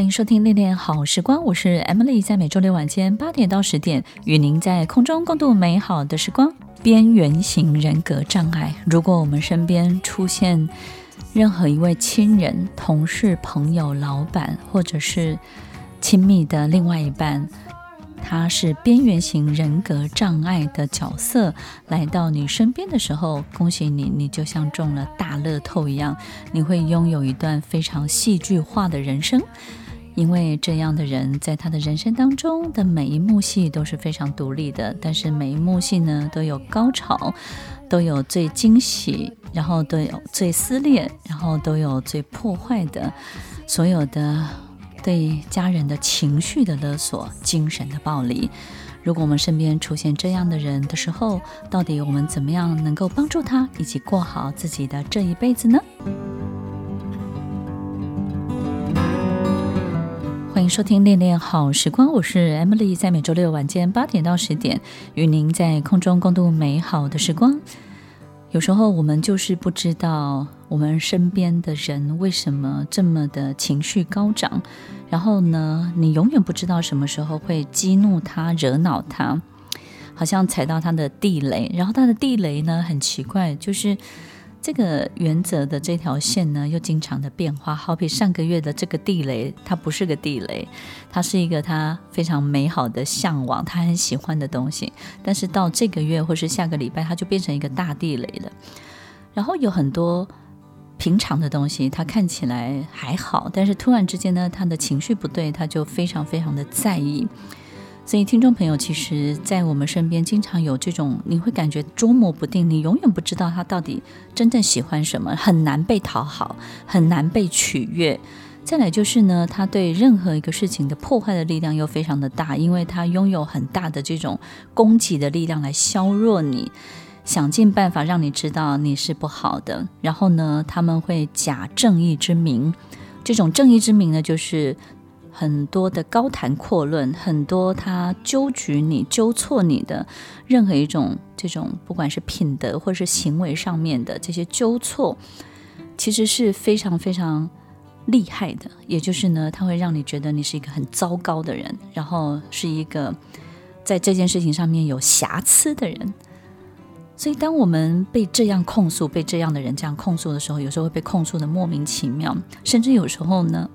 欢迎收听恋恋好时光，我是 Emily，在每周六晚间八点到十点，与您在空中共度美好的时光。边缘型人格障碍，如果我们身边出现任何一位亲人、同事、朋友、老板，或者是亲密的另外一半，他是边缘型人格障碍的角色来到你身边的时候，恭喜你，你就像中了大乐透一样，你会拥有一段非常戏剧化的人生。因为这样的人，在他的人生当中的每一幕戏都是非常独立的，但是每一幕戏呢，都有高潮，都有最惊喜，然后都有最撕裂，然后都有最破坏的，所有的对家人的情绪的勒索、精神的暴力。如果我们身边出现这样的人的时候，到底我们怎么样能够帮助他，一起过好自己的这一辈子呢？收听《恋恋好时光》，我是 Emily，在每周六晚间八点到十点，与您在空中共度美好的时光。有时候我们就是不知道我们身边的人为什么这么的情绪高涨，然后呢，你永远不知道什么时候会激怒他、惹恼他，好像踩到他的地雷。然后他的地雷呢，很奇怪，就是。这个原则的这条线呢，又经常的变化。好比上个月的这个地雷，它不是个地雷，它是一个他非常美好的向往，他很喜欢的东西。但是到这个月或是下个礼拜，它就变成一个大地雷了。然后有很多平常的东西，它看起来还好，但是突然之间呢，他的情绪不对，他就非常非常的在意。所以，听众朋友，其实，在我们身边经常有这种，你会感觉捉摸不定，你永远不知道他到底真正喜欢什么，很难被讨好，很难被取悦。再来就是呢，他对任何一个事情的破坏的力量又非常的大，因为他拥有很大的这种攻击的力量来削弱你，想尽办法让你知道你是不好的。然后呢，他们会假正义之名，这种正义之名呢，就是。很多的高谈阔论，很多他纠举你、纠错你的任何一种这种，不管是品德或者是行为上面的这些纠错，其实是非常非常厉害的。也就是呢，他会让你觉得你是一个很糟糕的人，然后是一个在这件事情上面有瑕疵的人。所以，当我们被这样控诉、被这样的人这样控诉的时候，有时候会被控诉的莫名其妙，甚至有时候呢。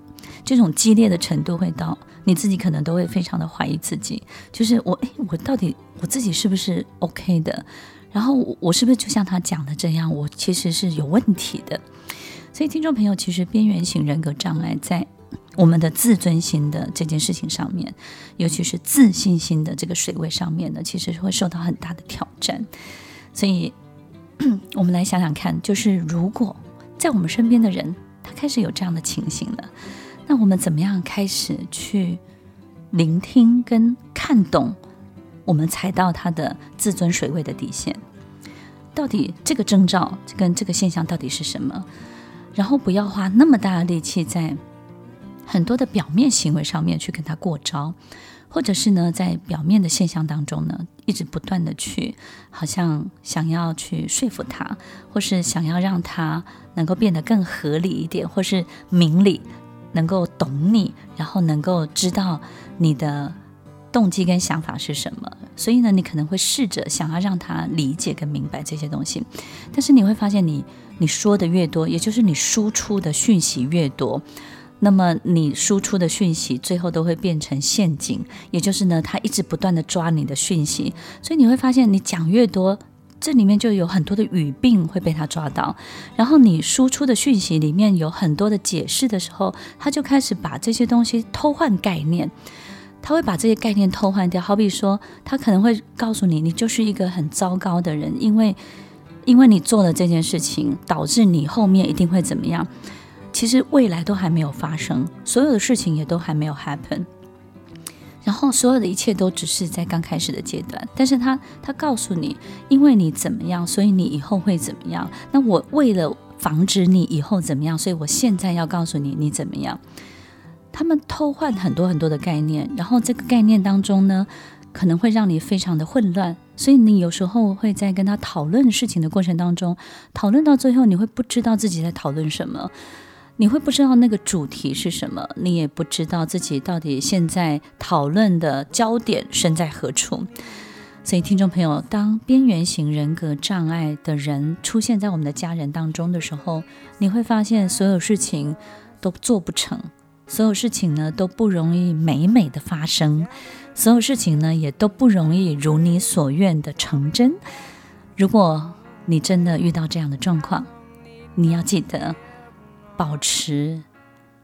这种激烈的程度会到你自己可能都会非常的怀疑自己，就是我诶，我到底我自己是不是 OK 的？然后我我是不是就像他讲的这样，我其实是有问题的？所以听众朋友，其实边缘型人格障碍在我们的自尊心的这件事情上面，尤其是自信心的这个水位上面呢，其实会受到很大的挑战。所以，我们来想想看，就是如果在我们身边的人，他开始有这样的情形了。那我们怎么样开始去聆听跟看懂我们踩到他的自尊水位的底线？到底这个征兆跟这个现象到底是什么？然后不要花那么大的力气在很多的表面行为上面去跟他过招，或者是呢，在表面的现象当中呢，一直不断的去好像想要去说服他，或是想要让他能够变得更合理一点，或是明理。能够懂你，然后能够知道你的动机跟想法是什么，所以呢，你可能会试着想要让他理解跟明白这些东西，但是你会发现你，你说的越多，也就是你输出的讯息越多，那么你输出的讯息最后都会变成陷阱，也就是呢，他一直不断的抓你的讯息，所以你会发现你讲越多。这里面就有很多的语病会被他抓到，然后你输出的讯息里面有很多的解释的时候，他就开始把这些东西偷换概念，他会把这些概念偷换掉。好比说，他可能会告诉你，你就是一个很糟糕的人，因为因为你做了这件事情，导致你后面一定会怎么样。其实未来都还没有发生，所有的事情也都还没有 happen。然后所有的一切都只是在刚开始的阶段，但是他他告诉你，因为你怎么样，所以你以后会怎么样。那我为了防止你以后怎么样，所以我现在要告诉你你怎么样。他们偷换很多很多的概念，然后这个概念当中呢，可能会让你非常的混乱。所以你有时候会在跟他讨论事情的过程当中，讨论到最后，你会不知道自己在讨论什么，你会不知道那个主题是什么，你也不知道自己到底现在讨论的焦点身在何处。所以，听众朋友，当边缘型人格障碍的人出现在我们的家人当中的时候，你会发现所有事情都做不成，所有事情呢都不容易美美的发生。所有事情呢，也都不容易如你所愿的成真。如果你真的遇到这样的状况，你要记得保持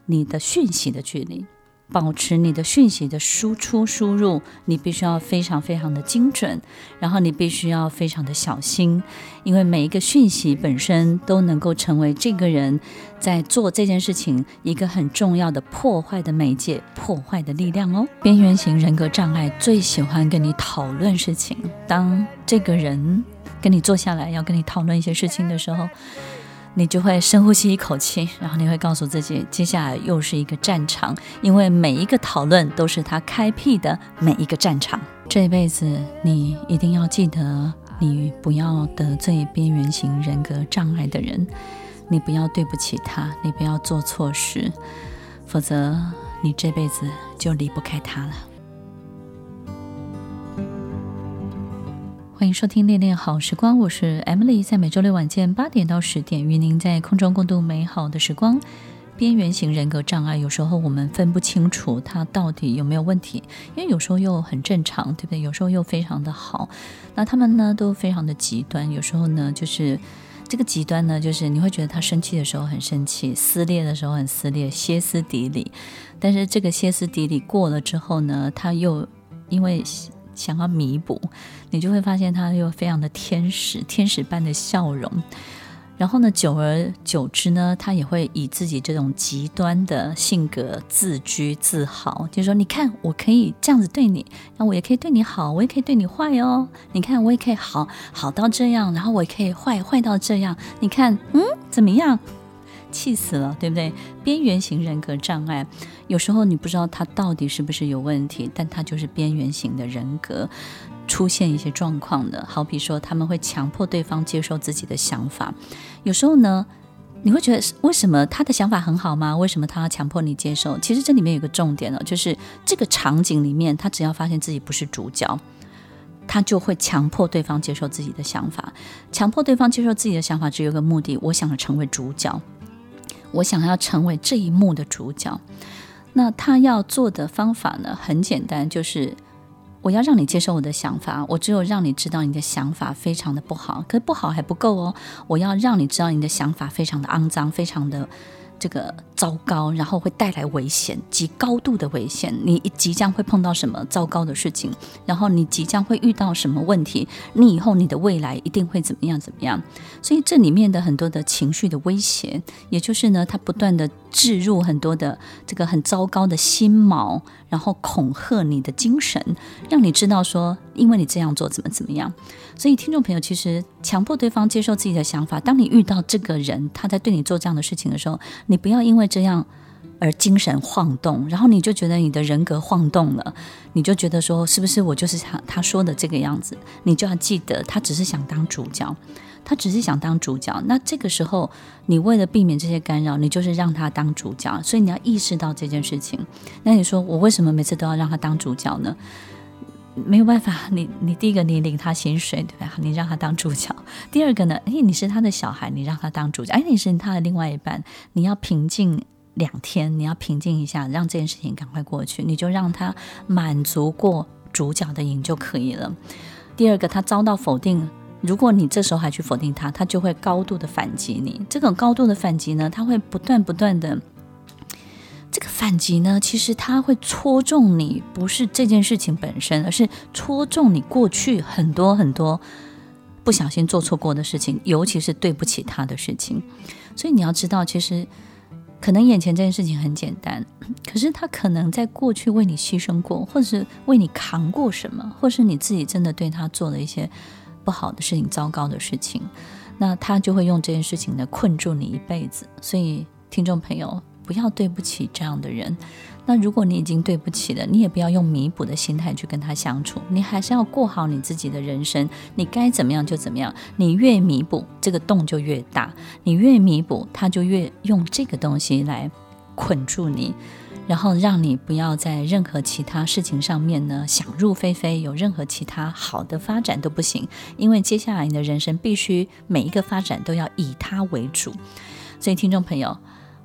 你的讯息的距离。保持你的讯息的输出输入，你必须要非常非常的精准，然后你必须要非常的小心，因为每一个讯息本身都能够成为这个人在做这件事情一个很重要的破坏的媒介、破坏的力量哦。边缘型人格障碍最喜欢跟你讨论事情，当这个人跟你坐下来要跟你讨论一些事情的时候。你就会深呼吸一口气，然后你会告诉自己，接下来又是一个战场，因为每一个讨论都是他开辟的每一个战场。这辈子，你一定要记得，你不要得罪边缘型人格障碍的人，你不要对不起他，你不要做错事，否则你这辈子就离不开他了。欢迎收听《恋恋好时光》，我是 Emily，在每周六晚间八点到十点，与您在空中共度美好的时光。边缘型人格障碍，有时候我们分不清楚他到底有没有问题，因为有时候又很正常，对不对？有时候又非常的好。那他们呢，都非常的极端。有时候呢，就是这个极端呢，就是你会觉得他生气的时候很生气，撕裂的时候很撕裂，歇斯底里。但是这个歇斯底里过了之后呢，他又因为。想要弥补，你就会发现他又非常的天使，天使般的笑容。然后呢，久而久之呢，他也会以自己这种极端的性格自居自豪，就是说，你看，我可以这样子对你，那我也可以对你好，我也可以对你坏哦。你看，我也可以好好到这样，然后我也可以坏坏到这样。你看，嗯，怎么样？气死了，对不对？边缘型人格障碍，有时候你不知道他到底是不是有问题，但他就是边缘型的人格出现一些状况的。好比说，他们会强迫对方接受自己的想法。有时候呢，你会觉得为什么他的想法很好吗？为什么他要强迫你接受？其实这里面有个重点呢，就是这个场景里面，他只要发现自己不是主角，他就会强迫对方接受自己的想法。强迫对方接受自己的想法，只有一个目的：我想要成为主角。我想要成为这一幕的主角，那他要做的方法呢，很简单，就是我要让你接受我的想法。我只有让你知道你的想法非常的不好，可是不好还不够哦，我要让你知道你的想法非常的肮脏，非常的。这个糟糕，然后会带来危险，极高度的危险。你即将会碰到什么糟糕的事情，然后你即将会遇到什么问题，你以后你的未来一定会怎么样怎么样。所以这里面的很多的情绪的威胁，也就是呢，他不断的置入很多的这个很糟糕的心锚，然后恐吓你的精神，让你知道说，因为你这样做怎么怎么样。所以，听众朋友，其实强迫对方接受自己的想法。当你遇到这个人，他在对你做这样的事情的时候，你不要因为这样而精神晃动，然后你就觉得你的人格晃动了，你就觉得说，是不是我就是他他说的这个样子？你就要记得，他只是想当主角，他只是想当主角。那这个时候，你为了避免这些干扰，你就是让他当主角。所以你要意识到这件事情。那你说，我为什么每次都要让他当主角呢？没有办法，你你第一个你领他薪水对吧？你让他当主角。第二个呢，哎，你是他的小孩，你让他当主角。哎，你是他的另外一半，你要平静两天，你要平静一下，让这件事情赶快过去，你就让他满足过主角的瘾就可以了。第二个，他遭到否定，如果你这时候还去否定他，他就会高度的反击你。这种高度的反击呢，他会不断不断的。这个反击呢，其实它会戳中你，不是这件事情本身，而是戳中你过去很多很多不小心做错过的事情，尤其是对不起他的事情。所以你要知道，其实可能眼前这件事情很简单，可是他可能在过去为你牺牲过，或者是为你扛过什么，或是你自己真的对他做了一些不好的事情、糟糕的事情。那他就会用这件事情呢困住你一辈子。所以，听众朋友，不要对不起这样的人。那如果你已经对不起了，你也不要用弥补的心态去跟他相处，你还是要过好你自己的人生。你该怎么样就怎么样，你越弥补，这个洞就越大；你越弥补，他就越用这个东西来捆住你，然后让你不要在任何其他事情上面呢想入非非，有任何其他好的发展都不行，因为接下来你的人生必须每一个发展都要以他为主。所以，听众朋友，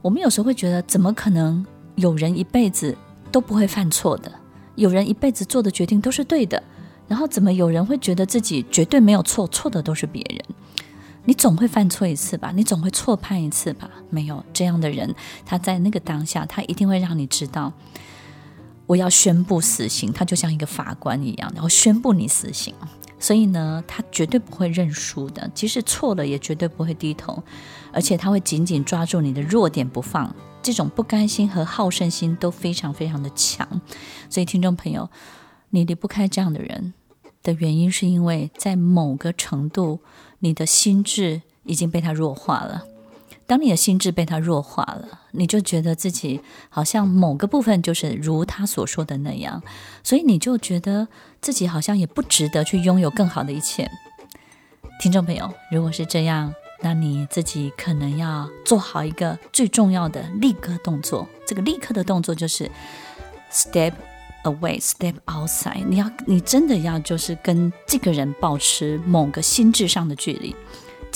我们有时候会觉得，怎么可能？有人一辈子都不会犯错的，有人一辈子做的决定都是对的，然后怎么有人会觉得自己绝对没有错，错的都是别人？你总会犯错一次吧，你总会错判一次吧？没有这样的人，他在那个当下，他一定会让你知道，我要宣布死刑，他就像一个法官一样，然后宣布你死刑。所以呢，他绝对不会认输的，即使错了也绝对不会低头，而且他会紧紧抓住你的弱点不放。这种不甘心和好胜心都非常非常的强，所以听众朋友，你离不开这样的人的原因，是因为在某个程度，你的心智已经被他弱化了。当你的心智被他弱化了，你就觉得自己好像某个部分就是如他所说的那样，所以你就觉得自己好像也不值得去拥有更好的一切。听众朋友，如果是这样。那你自己可能要做好一个最重要的立刻动作，这个立刻的动作就是 step away, step outside。你要，你真的要就是跟这个人保持某个心智上的距离。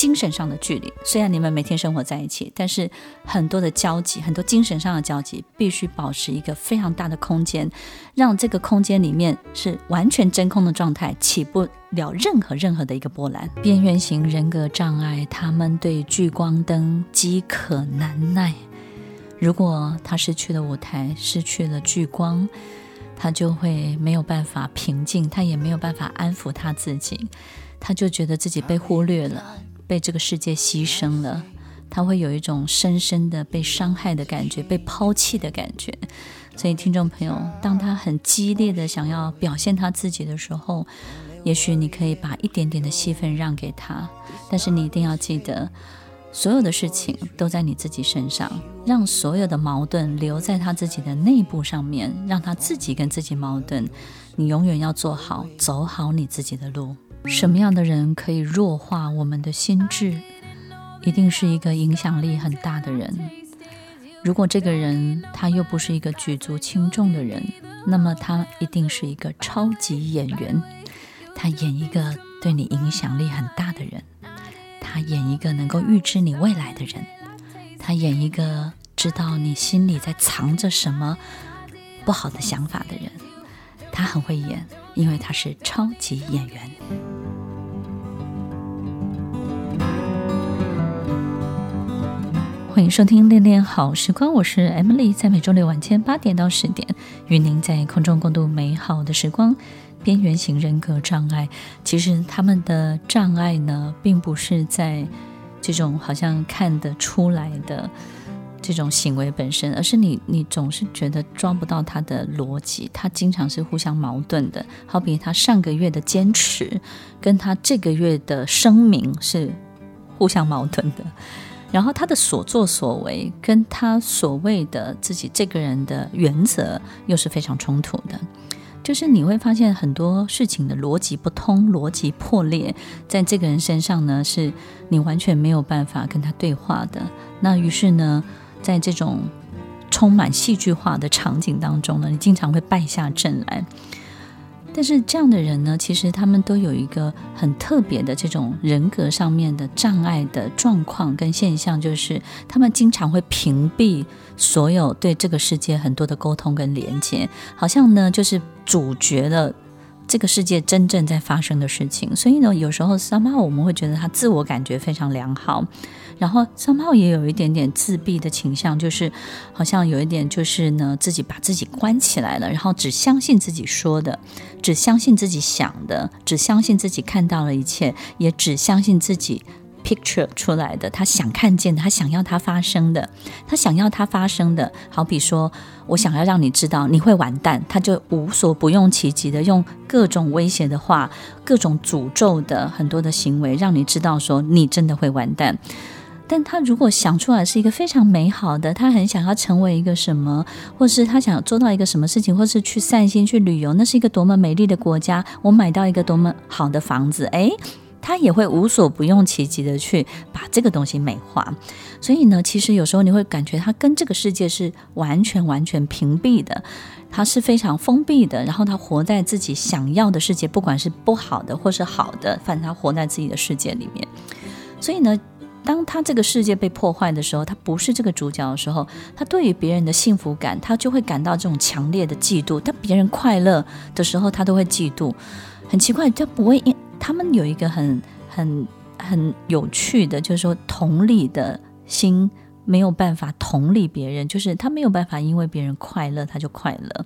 精神上的距离，虽然你们每天生活在一起，但是很多的交集，很多精神上的交集，必须保持一个非常大的空间，让这个空间里面是完全真空的状态，起不了任何任何的一个波澜。边缘型人格障碍，他们对聚光灯饥渴难耐。如果他失去了舞台，失去了聚光，他就会没有办法平静，他也没有办法安抚他自己，他就觉得自己被忽略了。被这个世界牺牲了，他会有一种深深的被伤害的感觉，被抛弃的感觉。所以，听众朋友，当他很激烈的想要表现他自己的时候，也许你可以把一点点的戏份让给他，但是你一定要记得，所有的事情都在你自己身上，让所有的矛盾留在他自己的内部上面，让他自己跟自己矛盾。你永远要做好，走好你自己的路。什么样的人可以弱化我们的心智？一定是一个影响力很大的人。如果这个人他又不是一个举足轻重的人，那么他一定是一个超级演员。他演一个对你影响力很大的人，他演一个能够预知你未来的人，他演一个知道你心里在藏着什么不好的想法的人。他很会演，因为他是超级演员。欢迎收听《恋恋好时光》，我是 Emily，在每周六晚间八点到十点，与您在空中共度美好的时光。边缘型人格障碍，其实他们的障碍呢，并不是在这种好像看得出来的这种行为本身，而是你你总是觉得抓不到他的逻辑，他经常是互相矛盾的。好比他上个月的坚持，跟他这个月的声明是互相矛盾的。然后他的所作所为跟他所谓的自己这个人的原则又是非常冲突的，就是你会发现很多事情的逻辑不通、逻辑破裂，在这个人身上呢，是你完全没有办法跟他对话的。那于是呢，在这种充满戏剧化的场景当中呢，你经常会败下阵来。但是这样的人呢，其实他们都有一个很特别的这种人格上面的障碍的状况跟现象，就是他们经常会屏蔽所有对这个世界很多的沟通跟连接，好像呢就是阻绝了这个世界真正在发生的事情。所以呢，有时候 somehow 我们会觉得他自我感觉非常良好。然后三号也有一点点自闭的倾向，就是好像有一点就是呢，自己把自己关起来了，然后只相信自己说的，只相信自己想的，只相信自己看到了一切，也只相信自己 picture 出来的，他想看见的，他想要它发生的，他想要它发生的。好比说，我想要让你知道你会完蛋，他就无所不用其极的用各种威胁的话、各种诅咒的很多的行为，让你知道说你真的会完蛋。但他如果想出来是一个非常美好的，他很想要成为一个什么，或是他想做到一个什么事情，或是去散心去旅游，那是一个多么美丽的国家，我买到一个多么好的房子，诶，他也会无所不用其极的去把这个东西美化。所以呢，其实有时候你会感觉他跟这个世界是完全完全屏蔽的，他是非常封闭的，然后他活在自己想要的世界，不管是不好的或是好的，反正他活在自己的世界里面。所以呢。当他这个世界被破坏的时候，他不是这个主角的时候，他对于别人的幸福感，他就会感到这种强烈的嫉妒。当别人快乐的时候，他都会嫉妒。很奇怪，他不会因他们有一个很很很有趣的，就是说同理的心没有办法同理别人，就是他没有办法因为别人快乐他就快乐，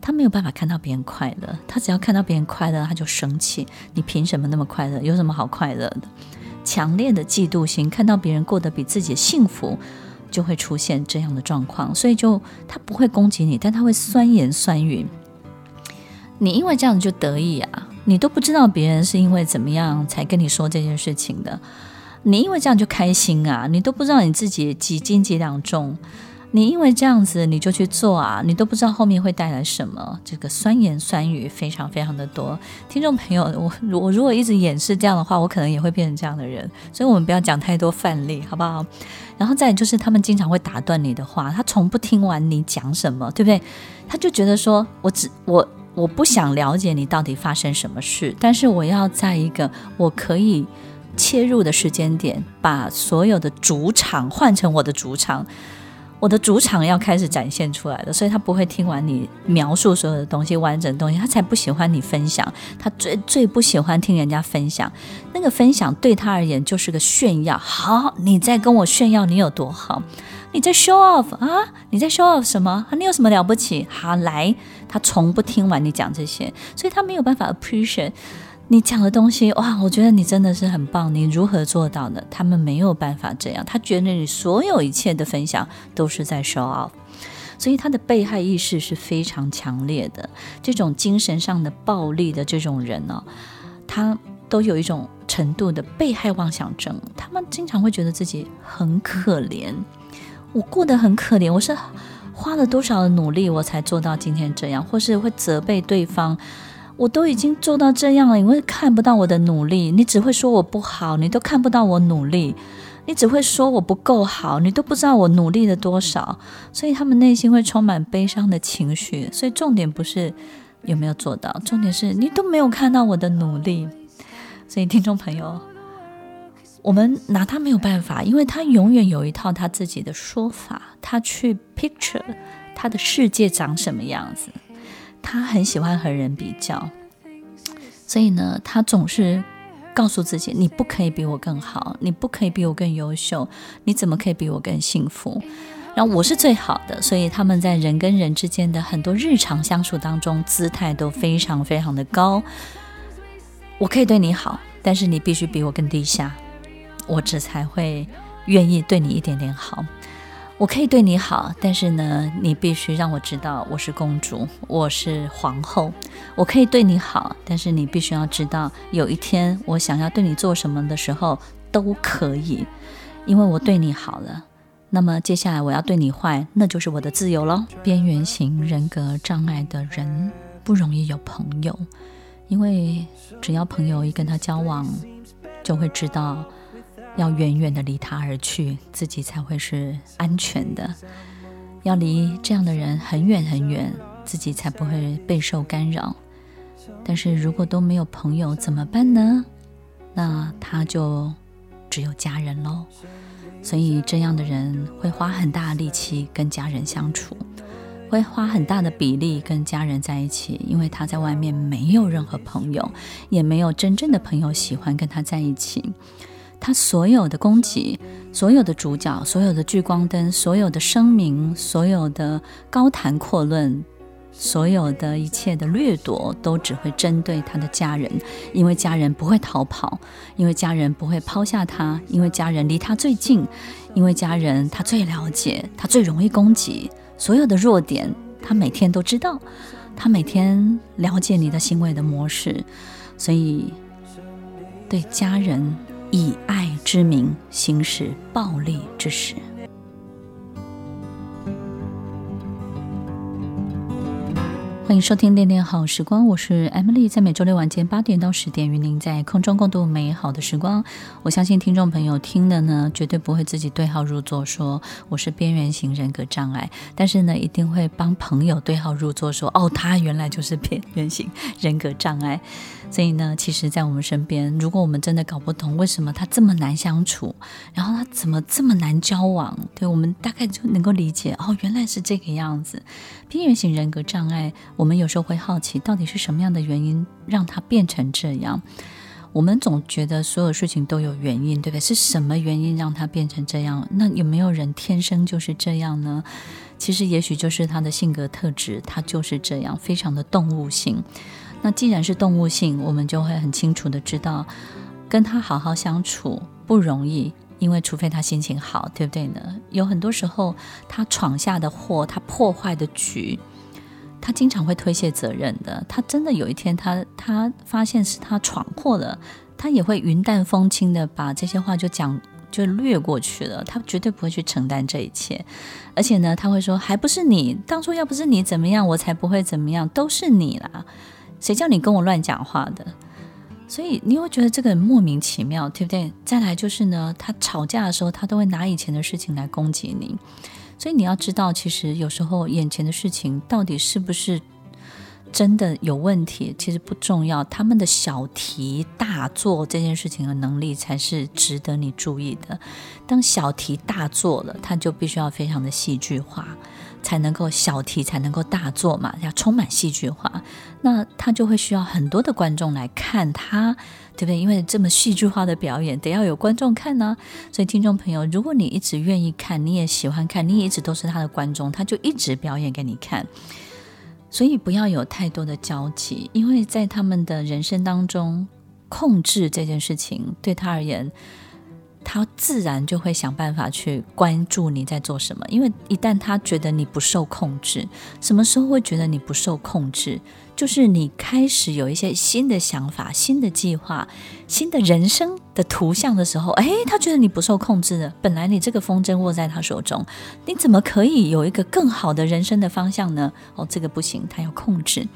他没有办法看到别人快乐，他只要看到别人快乐他就生气。你凭什么那么快乐？有什么好快乐的？强烈的嫉妒心，看到别人过得比自己幸福，就会出现这样的状况。所以就他不会攻击你，但他会酸言酸语。你因为这样就得意啊？你都不知道别人是因为怎么样才跟你说这件事情的。你因为这样就开心啊？你都不知道你自己几斤几两重。你因为这样子你就去做啊？你都不知道后面会带来什么。这个酸言酸语非常非常的多。听众朋友，我我如果一直演示这样的话，我可能也会变成这样的人。所以我们不要讲太多范例，好不好？然后再就是他们经常会打断你的话，他从不听完你讲什么，对不对？他就觉得说我只我我不想了解你到底发生什么事，但是我要在一个我可以切入的时间点，把所有的主场换成我的主场。我的主场要开始展现出来了，所以他不会听完你描述所有的东西，完整的东西，他才不喜欢你分享。他最最不喜欢听人家分享，那个分享对他而言就是个炫耀。好，你在跟我炫耀你有多好，你在 show off 啊？你在 show off 什么？你有什么了不起？好，来，他从不听完你讲这些，所以他没有办法 appreciate。你讲的东西哇，我觉得你真的是很棒。你如何做到的？他们没有办法这样。他觉得你所有一切的分享都是在 show off，所以他的被害意识是非常强烈的。这种精神上的暴力的这种人呢、他都有一种程度的被害妄想症。他们经常会觉得自己很可怜，我过得很可怜，我是花了多少的努力我才做到今天这样，或是会责备对方。我都已经做到这样了，你会看不到我的努力，你只会说我不好，你都看不到我努力，你只会说我不够好，你都不知道我努力了多少，所以他们内心会充满悲伤的情绪。所以重点不是有没有做到，重点是你都没有看到我的努力。所以听众朋友，我们拿他没有办法，因为他永远有一套他自己的说法，他去 picture 他的世界长什么样子。他很喜欢和人比较，所以呢，他总是告诉自己：“你不可以比我更好，你不可以比我更优秀，你怎么可以比我更幸福？”然后我是最好的，所以他们在人跟人之间的很多日常相处当中，姿态都非常非常的高。我可以对你好，但是你必须比我更低下，我只才会愿意对你一点点好。我可以对你好，但是呢，你必须让我知道我是公主，我是皇后。我可以对你好，但是你必须要知道，有一天我想要对你做什么的时候都可以，因为我对你好了。那么接下来我要对你坏，那就是我的自由喽。边缘型人格障碍的人不容易有朋友，因为只要朋友一跟他交往，就会知道。要远远的离他而去，自己才会是安全的。要离这样的人很远很远，自己才不会备受干扰。但是如果都没有朋友怎么办呢？那他就只有家人喽。所以这样的人会花很大的力气跟家人相处，会花很大的比例跟家人在一起，因为他在外面没有任何朋友，也没有真正的朋友喜欢跟他在一起。他所有的攻击，所有的主角，所有的聚光灯，所有的声明，所有的高谈阔论，所有的一切的掠夺都只会针对他的家人，因为家人不会逃跑，因为家人不会抛下他，因为家人离他最近，因为家人他最了解，他最容易攻击，所有的弱点他每天都知道，他每天了解你的行为的模式，所以对家人以爱之名行使暴力之时。欢迎收听《恋恋好时光》，我是 Emily，在每周六晚间八点到十点，与您在空中共度美好的时光。我相信听众朋友听了呢，绝对不会自己对号入座，说我是边缘型人格障碍，但是呢，一定会帮朋友对号入座，说哦，他原来就是边缘型人格障碍。所以呢，其实，在我们身边，如果我们真的搞不懂为什么他这么难相处，然后他怎么这么难交往，对，我们大概就能够理解哦，原来是这个样子。边缘型人格障碍，我们有时候会好奇，到底是什么样的原因让他变成这样？我们总觉得所有事情都有原因，对不对？是什么原因让他变成这样？那有没有人天生就是这样呢？其实，也许就是他的性格特质，他就是这样，非常的动物性。那既然是动物性，我们就会很清楚的知道，跟他好好相处不容易，因为除非他心情好，对不对呢？有很多时候，他闯下的祸，他破坏的局，他经常会推卸责任的。他真的有一天他，他发现是他闯祸了，他也会云淡风轻的把这些话就讲就略过去了。他绝对不会去承担这一切，而且呢，他会说，还不是你当初要不是你怎么样，我才不会怎么样，都是你啦。谁叫你跟我乱讲话的？所以你会觉得这个人莫名其妙，对不对？再来就是呢，他吵架的时候，他都会拿以前的事情来攻击你。所以你要知道，其实有时候眼前的事情到底是不是真的有问题，其实不重要。他们的小题大做这件事情的能力，才是值得你注意的。当小题大做了，他就必须要非常的戏剧化。才能够小题才能够大做嘛，要充满戏剧化，那他就会需要很多的观众来看他，对不对？因为这么戏剧化的表演，得要有观众看呢。所以听众朋友，如果你一直愿意看，你也喜欢看，你也一直都是他的观众，他就一直表演给你看。所以不要有太多的交集，因为在他们的人生当中，控制这件事情对他而言。他自然就会想办法去关注你在做什么，因为一旦他觉得你不受控制，什么时候会觉得你不受控制？就是你开始有一些新的想法、新的计划、新的人生的图像的时候，哎，他觉得你不受控制了。本来你这个风筝握在他手中，你怎么可以有一个更好的人生的方向呢？哦，这个不行，他要控制。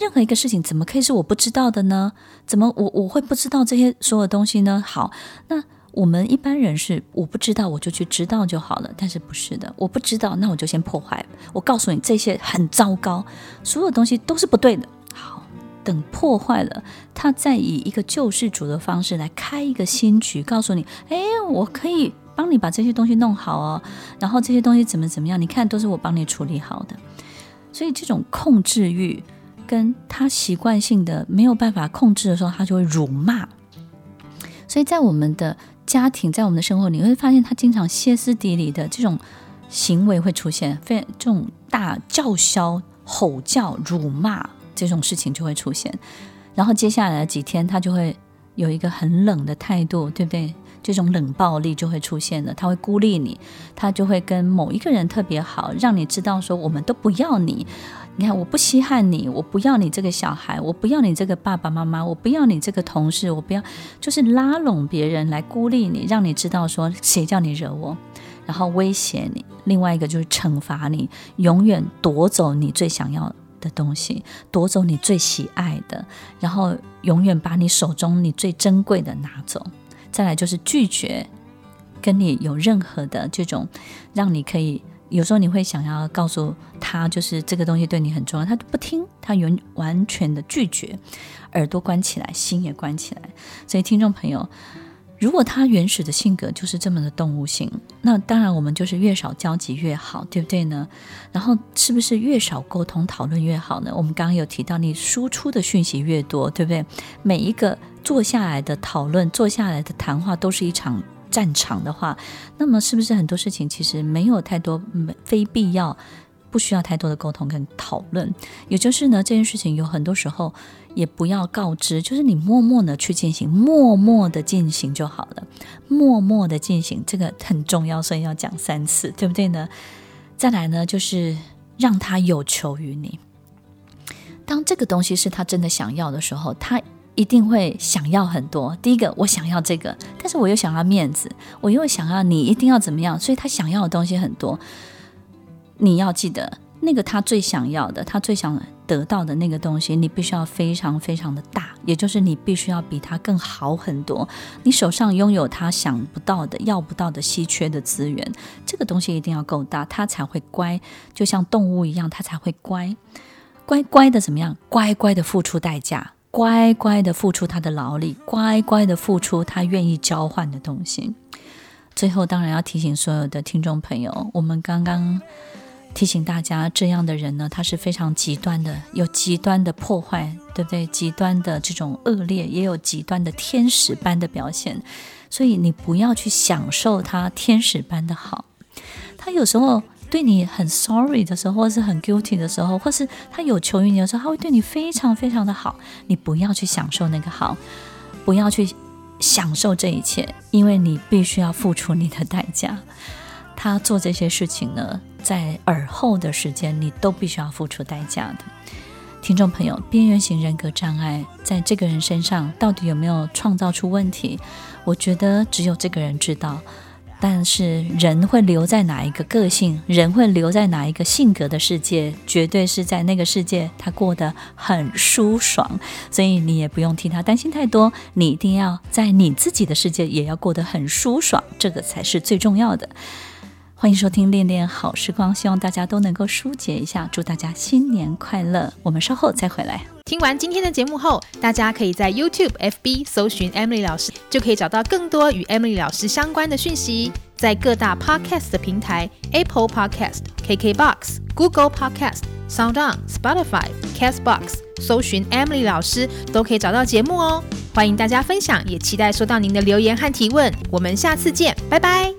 任何一个事情怎么可以是我不知道的呢？怎么我我会不知道这些所有东西呢？好，那。我们一般人是我不知道，我就去知道就好了。但是不是的，我不知道，那我就先破坏。我告诉你，这些很糟糕，所有东西都是不对的。好，等破坏了，他再以一个救世主的方式来开一个新局，告诉你，哎，我可以帮你把这些东西弄好哦。然后这些东西怎么怎么样？你看，都是我帮你处理好的。所以这种控制欲，跟他习惯性的没有办法控制的时候，他就会辱骂。所以在我们的家庭在我们的生活里，你会发现他经常歇斯底里的这种行为会出现，非这种大叫嚣、吼叫、辱骂这种事情就会出现。然后接下来的几天，他就会有一个很冷的态度，对不对？这种冷暴力就会出现了，他会孤立你，他就会跟某一个人特别好，让你知道说我们都不要你。你看，我不稀罕你，我不要你这个小孩，我不要你这个爸爸妈妈，我不要你这个同事，我不要，就是拉拢别人来孤立你，让你知道说谁叫你惹我，然后威胁你。另外一个就是惩罚你，永远夺走你最想要的东西，夺走你最喜爱的，然后永远把你手中你最珍贵的拿走。再来就是拒绝跟你有任何的这种，让你可以。有时候你会想要告诉他，就是这个东西对你很重要，他不听，他完完全的拒绝，耳朵关起来，心也关起来。所以听众朋友，如果他原始的性格就是这么的动物性，那当然我们就是越少交集越好，对不对呢？然后是不是越少沟通讨论越好呢？我们刚刚有提到，你输出的讯息越多，对不对？每一个坐下来的讨论，坐下来的谈话，都是一场。战场的话，那么是不是很多事情其实没有太多非必要不需要太多的沟通跟讨论。也就是呢，这件事情有很多时候也不要告知，就是你默默的去进行，默默的进行就好了。默默的进行，这个很重要，所以要讲三次，对不对呢？再来呢，就是让他有求于你。当这个东西是他真的想要的时候，他一定会想要很多。第一个，我想要这个，但是我又想要面子，我又想要你一定要怎么样，所以他想要的东西很多。你要记得，那个他最想要的，他最想得到的那个东西，你必须要非常非常的大，也就是你必须要比他更好很多。你手上拥有他想不到的、要不到的稀缺的资源，这个东西一定要够大，他才会乖，就像动物一样，他才会乖。乖乖的怎么样？乖乖的付出代价，乖乖的付出他的劳力，乖乖的付出他愿意交换的东西。最后，当然要提醒所有的听众朋友，我们刚刚提醒大家，这样的人呢，他是非常极端的，有极端的破坏，对不对？极端的这种恶劣，也有极端的天使般的表现。所以，你不要去享受他天使般的好，他有时候。对你很 sorry 的时候，或是很 guilty 的时候，或是他有求于你的时候，他会对你非常非常的好。你不要去享受那个好，不要去享受这一切，因为你必须要付出你的代价。他做这些事情呢，在尔后的时间，你都必须要付出代价的。听众朋友，边缘型人格障碍在这个人身上到底有没有创造出问题？我觉得只有这个人知道。但是人会留在哪一个个性，人会留在哪一个性格的世界，绝对是在那个世界他过得很舒爽，所以你也不用替他担心太多，你一定要在你自己的世界也要过得很舒爽，这个才是最重要的。欢迎收听《恋恋好时光》，希望大家都能够疏解一下。祝大家新年快乐！我们稍后再回来。听完今天的节目后，大家可以在 YouTube、FB 搜寻 Emily 老师，就可以找到更多与 Emily 老师相关的讯息。在各大 Podcast 的平台，Apple Podcast、KKBox、Google Podcast、SoundOn、Spotify、Castbox 搜寻 Emily 老师，都可以找到节目哦。欢迎大家分享，也期待收到您的留言和提问。我们下次见，拜拜。